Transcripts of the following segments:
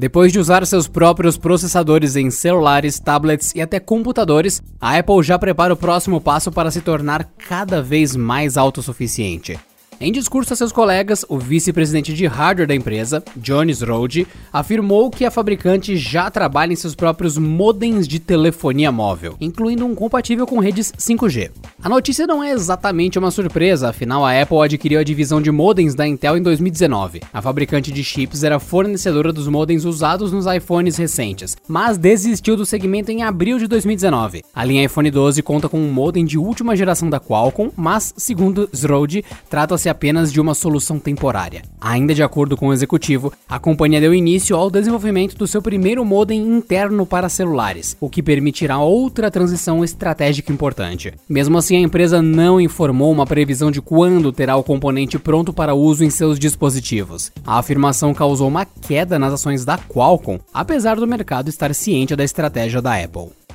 Depois de usar seus próprios processadores em celulares, tablets e até computadores, a Apple já prepara o próximo passo para se tornar cada vez mais autossuficiente. Em discurso a seus colegas, o vice-presidente de hardware da empresa, Jones Rode, afirmou que a fabricante já trabalha em seus próprios modems de telefonia móvel, incluindo um compatível com redes 5G. A notícia não é exatamente uma surpresa, afinal a Apple adquiriu a divisão de modems da Intel em 2019. A fabricante de chips era fornecedora dos modems usados nos iPhones recentes, mas desistiu do segmento em abril de 2019. A linha iPhone 12 conta com um modem de última geração da Qualcomm, mas, segundo Zrode, trata-se apenas de uma solução temporária. Ainda de acordo com o executivo, a companhia deu início ao desenvolvimento do seu primeiro modem interno para celulares, o que permitirá outra transição estratégica importante. Mesmo assim, a empresa não informou uma previsão de quando terá o componente pronto para uso em seus dispositivos. A afirmação causou uma queda nas ações da Qualcomm, apesar do mercado estar ciente da estratégia da Apple.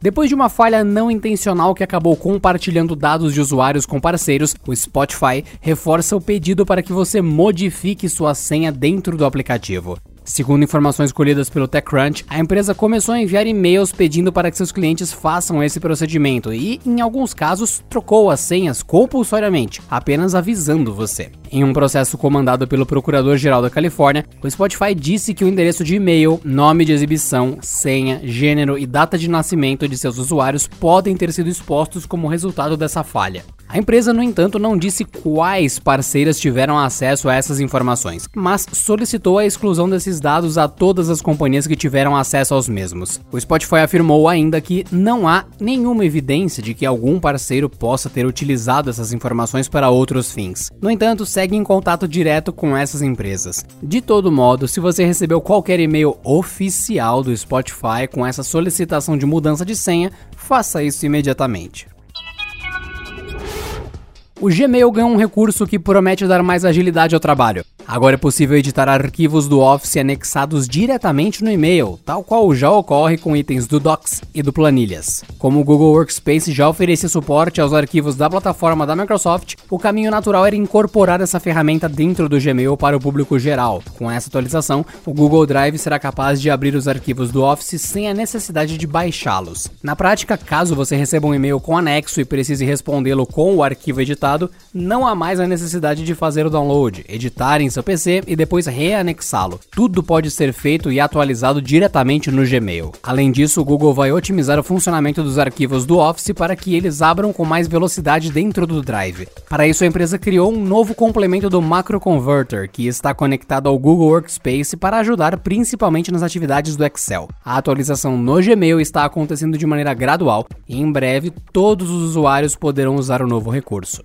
Depois de uma falha não intencional que acabou compartilhando dados de usuários com parceiros, o Spotify reforça o pedido para que você modifique sua senha dentro do aplicativo. Segundo informações colhidas pelo TechCrunch, a empresa começou a enviar e-mails pedindo para que seus clientes façam esse procedimento e, em alguns casos, trocou as senhas compulsoriamente, apenas avisando você. Em um processo comandado pelo Procurador-Geral da Califórnia, o Spotify disse que o endereço de e-mail, nome de exibição, senha, gênero e data de nascimento de seus usuários podem ter sido expostos como resultado dessa falha. A empresa, no entanto, não disse quais parceiras tiveram acesso a essas informações, mas solicitou a exclusão desses dados a todas as companhias que tiveram acesso aos mesmos. O Spotify afirmou ainda que não há nenhuma evidência de que algum parceiro possa ter utilizado essas informações para outros fins. No entanto, segue em contato direto com essas empresas. De todo modo, se você recebeu qualquer e-mail oficial do Spotify com essa solicitação de mudança de senha, faça isso imediatamente. O Gmail ganhou um recurso que promete dar mais agilidade ao trabalho. Agora é possível editar arquivos do Office anexados diretamente no e-mail, tal qual já ocorre com itens do Docs e do Planilhas. Como o Google Workspace já oferecia suporte aos arquivos da plataforma da Microsoft, o caminho natural era incorporar essa ferramenta dentro do Gmail para o público geral. Com essa atualização, o Google Drive será capaz de abrir os arquivos do Office sem a necessidade de baixá-los. Na prática, caso você receba um e-mail com anexo e precise respondê-lo com o arquivo editado, não há mais a necessidade de fazer o download, editar em seu PC e depois reanexá-lo. Tudo pode ser feito e atualizado diretamente no Gmail. Além disso, o Google vai otimizar o funcionamento dos arquivos do Office para que eles abram com mais velocidade dentro do Drive. Para isso, a empresa criou um novo complemento do Macro Converter, que está conectado ao Google Workspace para ajudar principalmente nas atividades do Excel. A atualização no Gmail está acontecendo de maneira gradual e em breve todos os usuários poderão usar o novo recurso.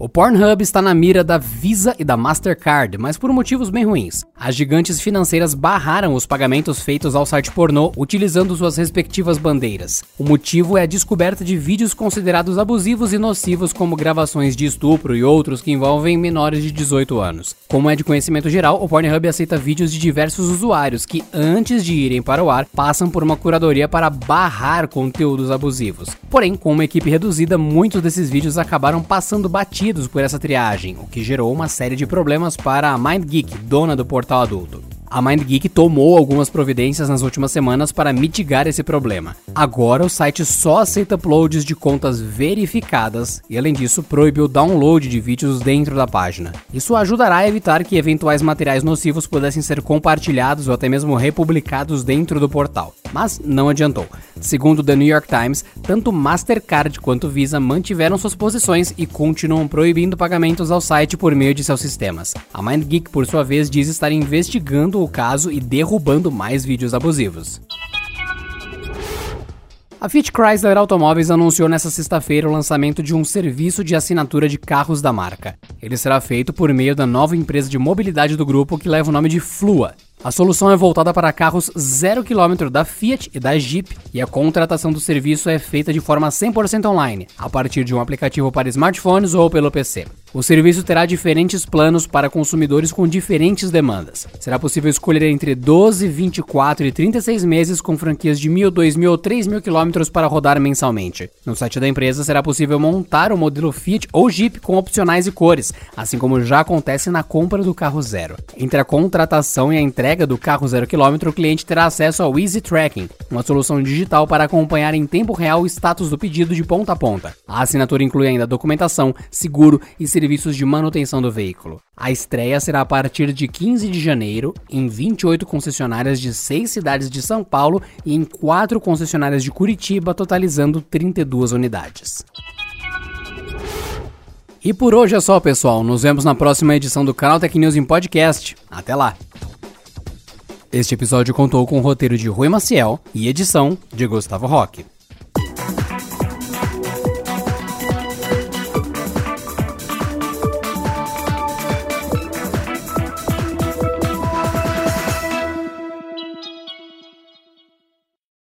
O Pornhub está na mira da Visa e da Mastercard, mas por motivos bem ruins. As gigantes financeiras barraram os pagamentos feitos ao site pornô utilizando suas respectivas bandeiras. O motivo é a descoberta de vídeos considerados abusivos e nocivos, como gravações de estupro e outros que envolvem menores de 18 anos. Como é de conhecimento geral, o Pornhub aceita vídeos de diversos usuários que, antes de irem para o ar, passam por uma curadoria para barrar conteúdos abusivos. Porém, com uma equipe reduzida, muitos desses vídeos acabaram passando batidos por essa triagem, o que gerou uma série de problemas para a MindGeek, dona do portal adulto. A MindGeek tomou algumas providências nas últimas semanas para mitigar esse problema. Agora o site só aceita uploads de contas verificadas e, além disso, proibiu o download de vídeos dentro da página. Isso ajudará a evitar que eventuais materiais nocivos pudessem ser compartilhados ou até mesmo republicados dentro do portal. Mas não adiantou. Segundo The New York Times, tanto Mastercard quanto Visa mantiveram suas posições e continuam proibindo pagamentos ao site por meio de seus sistemas. A MindGeek, por sua vez, diz estar investigando o caso e derrubando mais vídeos abusivos. A Fiat Chrysler Automóveis anunciou nesta sexta-feira o lançamento de um serviço de assinatura de carros da marca. Ele será feito por meio da nova empresa de mobilidade do grupo que leva o nome de Flua. A solução é voltada para carros 0 km da Fiat e da Jeep, e a contratação do serviço é feita de forma 100% online, a partir de um aplicativo para smartphones ou pelo PC. O serviço terá diferentes planos para consumidores com diferentes demandas. Será possível escolher entre 12, 24 e 36 meses com franquias de 1.000, 2.000 ou 3.000 quilômetros para rodar mensalmente. No site da empresa será possível montar o modelo Fiat ou Jeep com opcionais e cores, assim como já acontece na compra do carro zero. Entre a contratação e a entrega do carro zero quilômetro, o cliente terá acesso ao Easy Tracking, uma solução digital para acompanhar em tempo real o status do pedido de ponta a ponta. A assinatura inclui ainda documentação, seguro e serviços de manutenção do veículo. A estreia será a partir de 15 de janeiro em 28 concessionárias de 6 cidades de São Paulo e em 4 concessionárias de Curitiba, totalizando 32 unidades. E por hoje é só, pessoal. Nos vemos na próxima edição do Canal Tech News em podcast. Até lá! Este episódio contou com o roteiro de Rui Maciel e edição de Gustavo Roque.